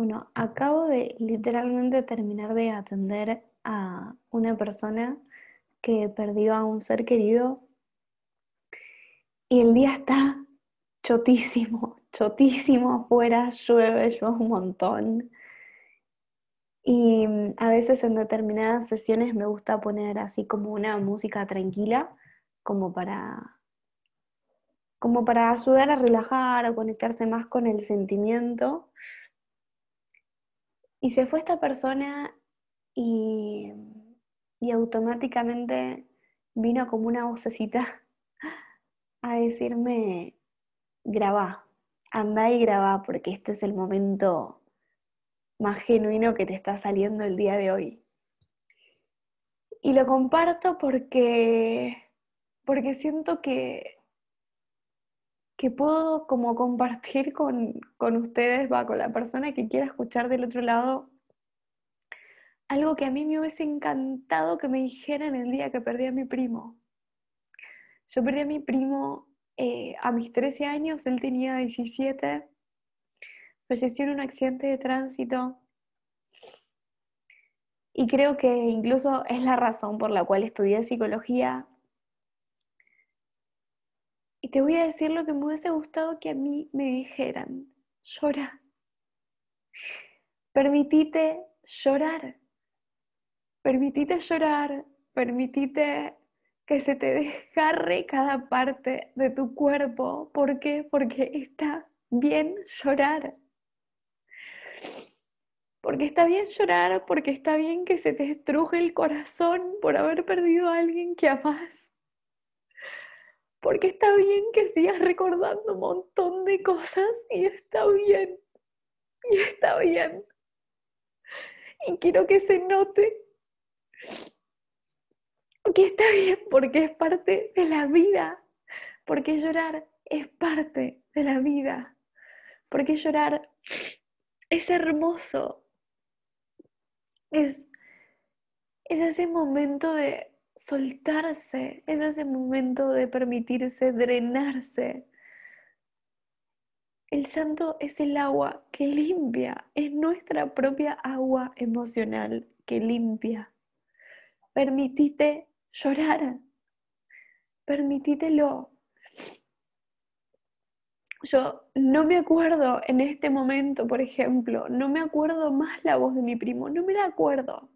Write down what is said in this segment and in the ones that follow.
Bueno, acabo de literalmente terminar de atender a una persona que perdió a un ser querido y el día está chotísimo, chotísimo afuera, llueve, llueve un montón. Y mm, a veces en determinadas sesiones me gusta poner así como una música tranquila, como para, como para ayudar a relajar, a conectarse más con el sentimiento. Y se fue esta persona y, y automáticamente vino como una vocecita a decirme, grabá, andá y grabá, porque este es el momento más genuino que te está saliendo el día de hoy. Y lo comparto porque, porque siento que, que puedo como compartir con, con ustedes, va, con la persona que quiera escuchar del otro lado, algo que a mí me hubiese encantado que me dijeran el día que perdí a mi primo. Yo perdí a mi primo eh, a mis 13 años, él tenía 17, falleció en un accidente de tránsito. Y creo que incluso es la razón por la cual estudié psicología. Y te voy a decir lo que me hubiese gustado que a mí me dijeran. Llora. Permitite llorar. Permitite llorar. Permitite que se te desgarre cada parte de tu cuerpo. ¿Por qué? Porque está bien llorar. Porque está bien llorar, porque está bien que se te estruje el corazón por haber perdido a alguien que amas. Porque está bien que sigas recordando un montón de cosas y está bien. Y está bien. Y quiero que se note que está bien porque es parte de la vida, porque llorar es parte de la vida, porque llorar es hermoso, es, es ese momento de soltarse, es ese momento de permitirse drenarse. El santo es el agua que limpia, es nuestra propia agua emocional que limpia. Permitite llorar. Permitítelo. Yo no me acuerdo en este momento, por ejemplo, no me acuerdo más la voz de mi primo, no me la acuerdo.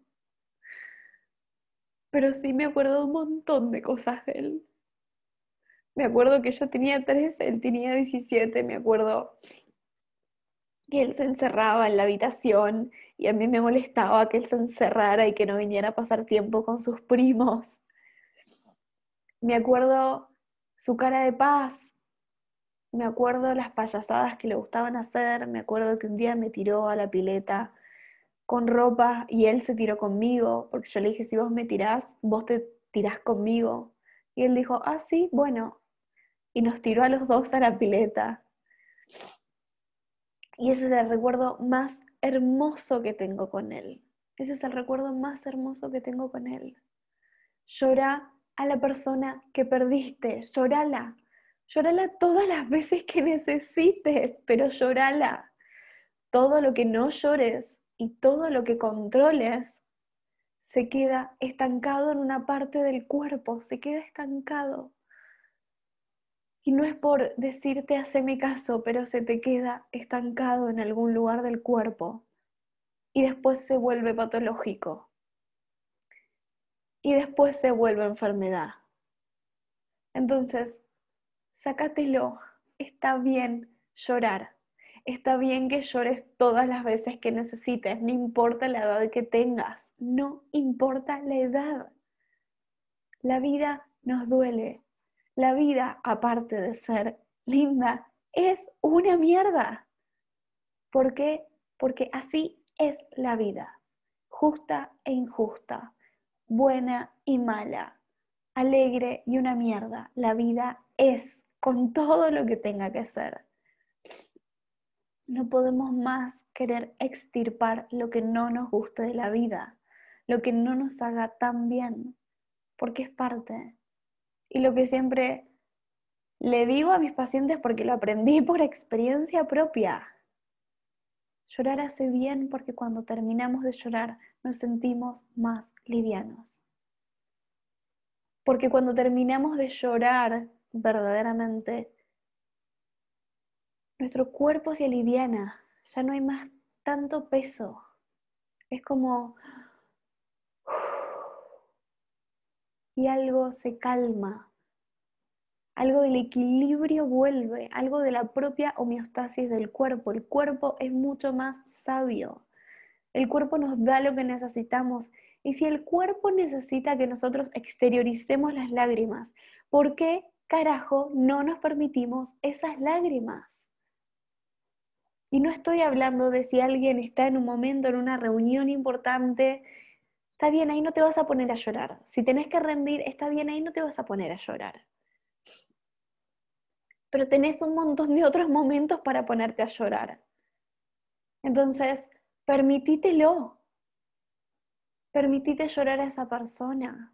Pero sí me acuerdo un montón de cosas de él. Me acuerdo que yo tenía 13, él tenía 17, me acuerdo que él se encerraba en la habitación y a mí me molestaba que él se encerrara y que no viniera a pasar tiempo con sus primos. Me acuerdo su cara de paz, me acuerdo las payasadas que le gustaban hacer, me acuerdo que un día me tiró a la pileta con ropa y él se tiró conmigo, porque yo le dije, si vos me tirás, vos te tirás conmigo. Y él dijo, ah, sí, bueno. Y nos tiró a los dos a la pileta. Y ese es el recuerdo más hermoso que tengo con él. Ese es el recuerdo más hermoso que tengo con él. Llora a la persona que perdiste, llorala. Llorala todas las veces que necesites, pero llorala. Todo lo que no llores y todo lo que controles se queda estancado en una parte del cuerpo, se queda estancado. Y no es por decirte mi caso, pero se te queda estancado en algún lugar del cuerpo y después se vuelve patológico y después se vuelve enfermedad. Entonces, sácatelo, está bien llorar, está bien que llores todas las veces que necesites, no importa la edad que tengas, no importa la edad. La vida nos duele, la vida, aparte de ser linda, es una mierda. ¿Por qué? Porque así es la vida, justa e injusta buena y mala, alegre y una mierda. La vida es con todo lo que tenga que ser. No podemos más querer extirpar lo que no nos guste de la vida, lo que no nos haga tan bien, porque es parte. Y lo que siempre le digo a mis pacientes porque lo aprendí por experiencia propia. Llorar hace bien porque cuando terminamos de llorar nos sentimos más livianos. Porque cuando terminamos de llorar verdaderamente, nuestro cuerpo se aliviana, ya no hay más tanto peso. Es como... Y algo se calma, algo del equilibrio vuelve, algo de la propia homeostasis del cuerpo. El cuerpo es mucho más sabio. El cuerpo nos da lo que necesitamos. Y si el cuerpo necesita que nosotros exterioricemos las lágrimas, ¿por qué carajo no nos permitimos esas lágrimas? Y no estoy hablando de si alguien está en un momento, en una reunión importante, está bien, ahí no te vas a poner a llorar. Si tenés que rendir, está bien, ahí no te vas a poner a llorar. Pero tenés un montón de otros momentos para ponerte a llorar. Entonces, permitítelo. Permitite llorar a esa persona.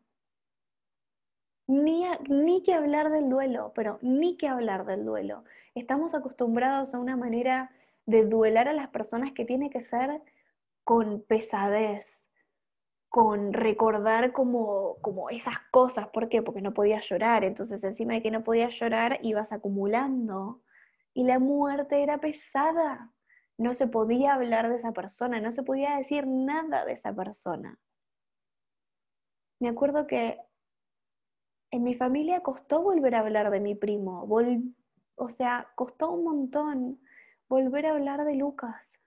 Ni, ni que hablar del duelo, pero ni que hablar del duelo. Estamos acostumbrados a una manera de duelar a las personas que tiene que ser con pesadez, con recordar como, como esas cosas. ¿Por qué? Porque no podía llorar. Entonces, encima de que no podía llorar, ibas acumulando. Y la muerte era pesada. No se podía hablar de esa persona, no se podía decir nada de esa persona. Me acuerdo que en mi familia costó volver a hablar de mi primo. o sea, costó un montón volver a hablar de Lucas.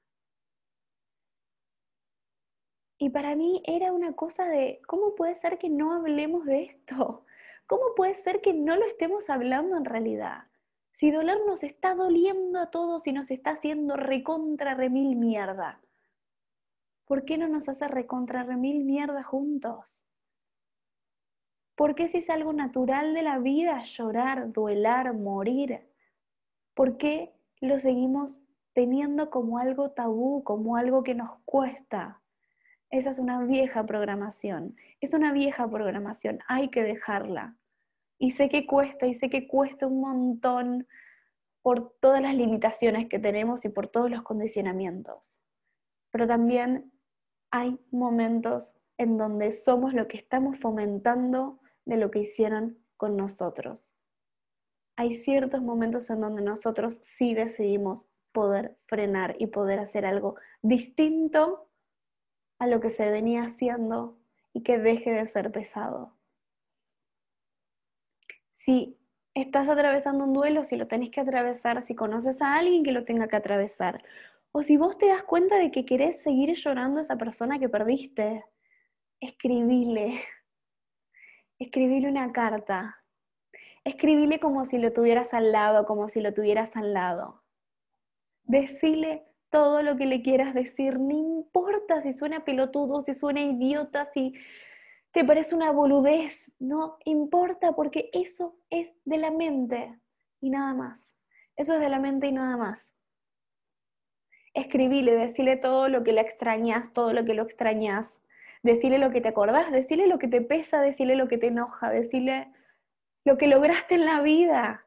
Y para mí era una cosa de, ¿cómo puede ser que no hablemos de esto? ¿Cómo puede ser que no lo estemos hablando en realidad? Si dolor nos está doliendo a todos y nos está haciendo recontra remil mierda, ¿por qué no nos hace recontra remil mierda juntos? ¿Por qué si es algo natural de la vida llorar, duelar, morir? ¿Por qué lo seguimos teniendo como algo tabú, como algo que nos cuesta. Esa es una vieja programación, es una vieja programación, hay que dejarla. Y sé que cuesta, y sé que cuesta un montón por todas las limitaciones que tenemos y por todos los condicionamientos. Pero también hay momentos en donde somos lo que estamos fomentando de lo que hicieron con nosotros hay ciertos momentos en donde nosotros sí decidimos poder frenar y poder hacer algo distinto a lo que se venía haciendo y que deje de ser pesado. Si estás atravesando un duelo, si lo tenés que atravesar, si conoces a alguien que lo tenga que atravesar, o si vos te das cuenta de que querés seguir llorando a esa persona que perdiste, escribile, escribile una carta, Escribile como si lo tuvieras al lado, como si lo tuvieras al lado. Decile todo lo que le quieras decir, no importa si suena pelotudo, si suena idiota, si te parece una boludez, no importa porque eso es de la mente y nada más. Eso es de la mente y nada más. Escribile, decile todo lo que le extrañas, todo lo que lo extrañas. Decile lo que te acordás, decile lo que te pesa, decile lo que te enoja, decile lo que lograste en la vida.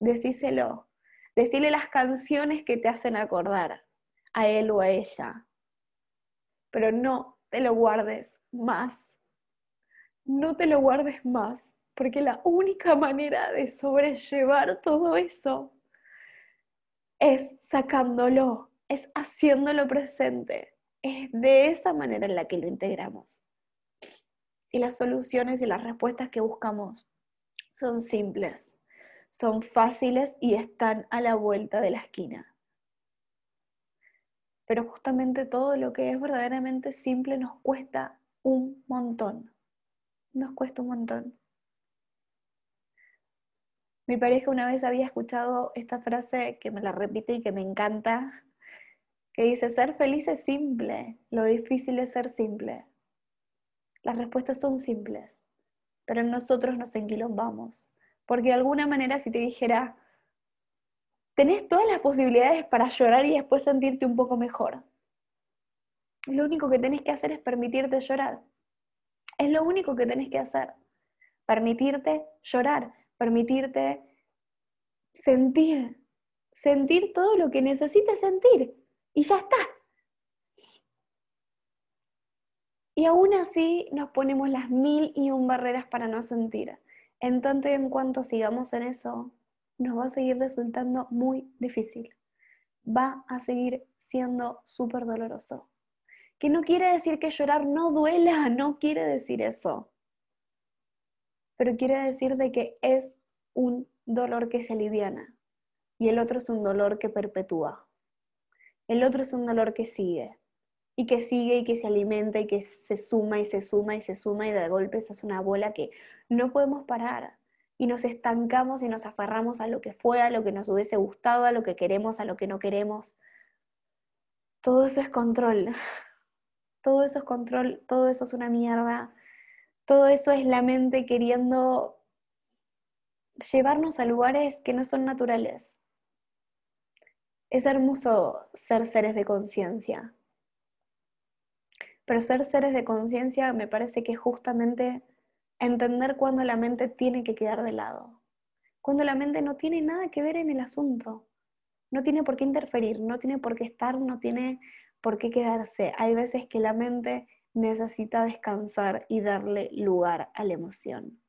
Decíselo. Decile las canciones que te hacen acordar a él o a ella. Pero no te lo guardes más. No te lo guardes más, porque la única manera de sobrellevar todo eso es sacándolo, es haciéndolo presente. Es de esa manera en la que lo integramos. Y las soluciones y las respuestas que buscamos son simples, son fáciles y están a la vuelta de la esquina. Pero justamente todo lo que es verdaderamente simple nos cuesta un montón. Nos cuesta un montón. Mi pareja una vez había escuchado esta frase que me la repite y que me encanta, que dice, ser feliz es simple, lo difícil es ser simple. Las respuestas son simples pero nosotros nos enquilombamos. Porque de alguna manera si te dijera, tenés todas las posibilidades para llorar y después sentirte un poco mejor. Lo único que tenés que hacer es permitirte llorar. Es lo único que tenés que hacer. Permitirte llorar, permitirte sentir, sentir todo lo que necesites sentir. Y ya está. Y aún así nos ponemos las mil y un barreras para no sentir. En tanto y en cuanto sigamos en eso, nos va a seguir resultando muy difícil. Va a seguir siendo súper doloroso. Que no quiere decir que llorar no duela, no quiere decir eso. Pero quiere decir de que es un dolor que se aliviana y el otro es un dolor que perpetúa. El otro es un dolor que sigue y que sigue y que se alimenta y que se suma y se suma y se suma y de golpe es una bola que no podemos parar y nos estancamos y nos aferramos a lo que fue, a lo que nos hubiese gustado, a lo que queremos, a lo que no queremos. Todo eso es control. Todo eso es control, todo eso es una mierda. Todo eso es la mente queriendo llevarnos a lugares que no son naturales. Es hermoso ser seres de conciencia. Pero ser seres de conciencia me parece que es justamente entender cuando la mente tiene que quedar de lado. Cuando la mente no tiene nada que ver en el asunto. No tiene por qué interferir, no tiene por qué estar, no tiene por qué quedarse. Hay veces que la mente necesita descansar y darle lugar a la emoción.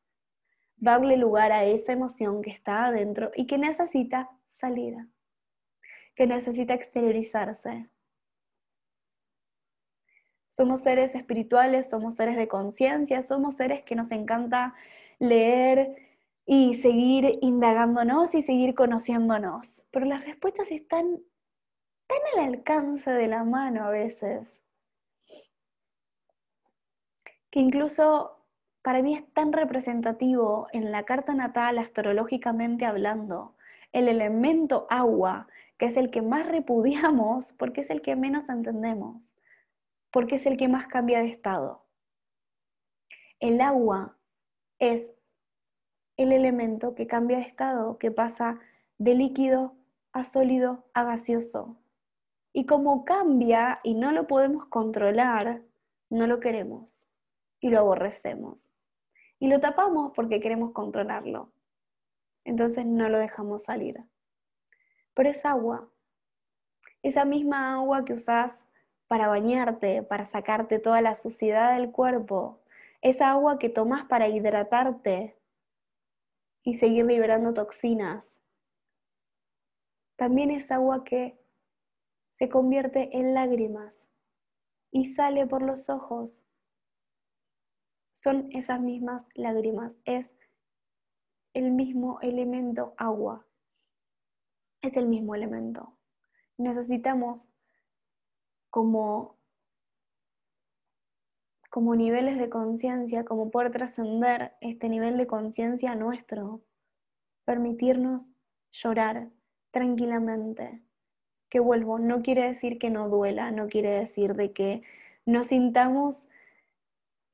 Darle lugar a esa emoción que está adentro y que necesita salir que necesita exteriorizarse. Somos seres espirituales, somos seres de conciencia, somos seres que nos encanta leer y seguir indagándonos y seguir conociéndonos. Pero las respuestas están tan al alcance de la mano a veces, que incluso para mí es tan representativo en la carta natal, astrológicamente hablando, el elemento agua que es el que más repudiamos porque es el que menos entendemos, porque es el que más cambia de estado. El agua es el elemento que cambia de estado, que pasa de líquido a sólido a gaseoso. Y como cambia y no lo podemos controlar, no lo queremos y lo aborrecemos. Y lo tapamos porque queremos controlarlo. Entonces no lo dejamos salir pero es agua. Esa misma agua que usás para bañarte, para sacarte toda la suciedad del cuerpo, esa agua que tomás para hidratarte y seguir liberando toxinas, también es agua que se convierte en lágrimas y sale por los ojos. Son esas mismas lágrimas, es el mismo elemento agua es el mismo elemento. Necesitamos como, como niveles de conciencia, como poder trascender este nivel de conciencia nuestro, permitirnos llorar tranquilamente. Que vuelvo, no quiere decir que no duela, no quiere decir de que no sintamos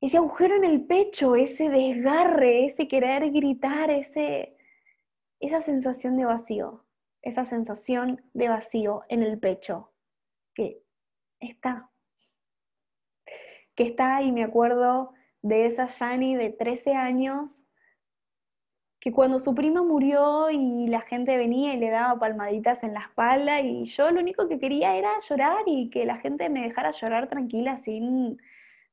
ese agujero en el pecho, ese desgarre, ese querer gritar, ese, esa sensación de vacío esa sensación de vacío en el pecho que está. Que está y me acuerdo de esa Yani de 13 años que cuando su prima murió y la gente venía y le daba palmaditas en la espalda y yo lo único que quería era llorar y que la gente me dejara llorar tranquila sin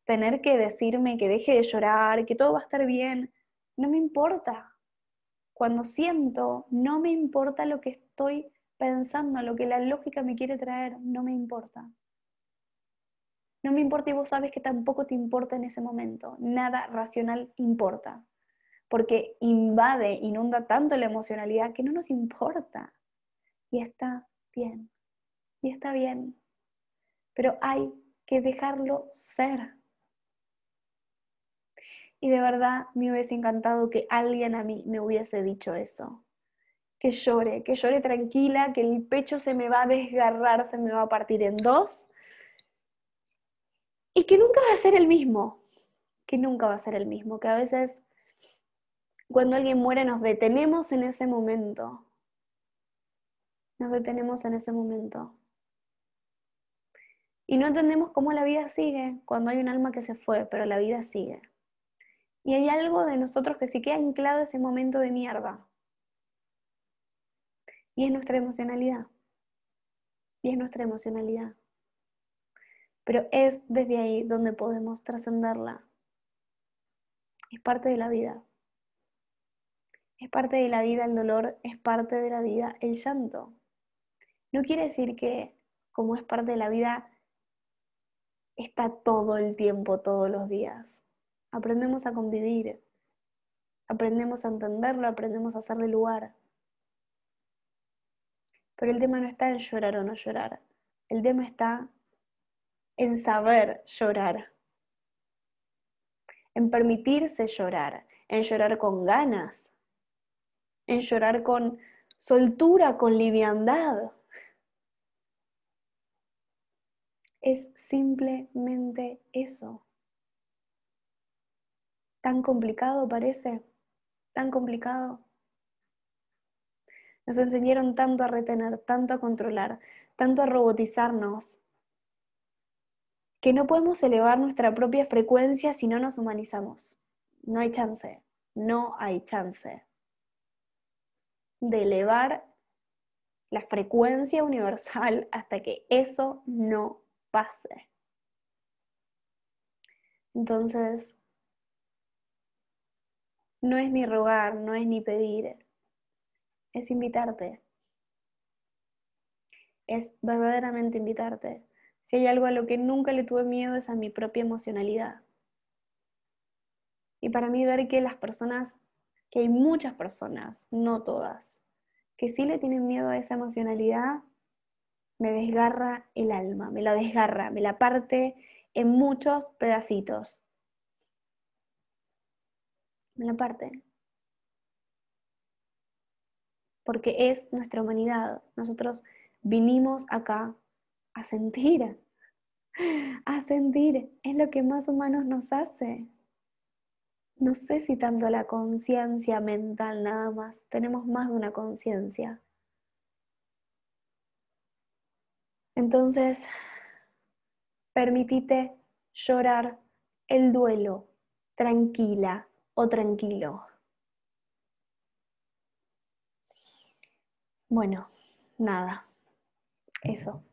tener que decirme que deje de llorar, que todo va a estar bien. No me importa, cuando siento, no me importa lo que estoy pensando, lo que la lógica me quiere traer, no me importa. No me importa y vos sabes que tampoco te importa en ese momento. Nada racional importa. Porque invade, inunda tanto la emocionalidad que no nos importa. Y está bien. Y está bien. Pero hay que dejarlo ser. Y de verdad me hubiese encantado que alguien a mí me hubiese dicho eso. Que llore, que llore tranquila, que el pecho se me va a desgarrar, se me va a partir en dos. Y que nunca va a ser el mismo. Que nunca va a ser el mismo. Que a veces cuando alguien muere nos detenemos en ese momento. Nos detenemos en ese momento. Y no entendemos cómo la vida sigue cuando hay un alma que se fue, pero la vida sigue. Y hay algo de nosotros que se queda anclado ese momento de mierda. Y es nuestra emocionalidad. y es nuestra emocionalidad. Pero es desde ahí donde podemos trascenderla. Es parte de la vida. Es parte de la vida el dolor, es parte de la vida el llanto. No quiere decir que como es parte de la vida, está todo el tiempo, todos los días. Aprendemos a convivir, aprendemos a entenderlo, aprendemos a hacerle lugar. Pero el tema no está en llorar o no llorar, el tema está en saber llorar, en permitirse llorar, en llorar con ganas, en llorar con soltura, con liviandad. Es simplemente eso. ¿Tan complicado parece? ¿Tan complicado? Nos enseñaron tanto a retener, tanto a controlar, tanto a robotizarnos, que no podemos elevar nuestra propia frecuencia si no nos humanizamos. No hay chance, no hay chance de elevar la frecuencia universal hasta que eso no pase. Entonces, no es ni rogar, no es ni pedir, es invitarte. Es verdaderamente invitarte. Si hay algo a lo que nunca le tuve miedo es a mi propia emocionalidad. Y para mí ver que las personas, que hay muchas personas, no todas, que sí le tienen miedo a esa emocionalidad, me desgarra el alma, me la desgarra, me la parte en muchos pedacitos. Me la parte. Porque es nuestra humanidad. Nosotros vinimos acá a sentir. A sentir es lo que más humanos nos hace. No sé si tanto la conciencia mental nada más, tenemos más de una conciencia. Entonces, permitite llorar el duelo tranquila o tranquilo. Bueno, nada, eso.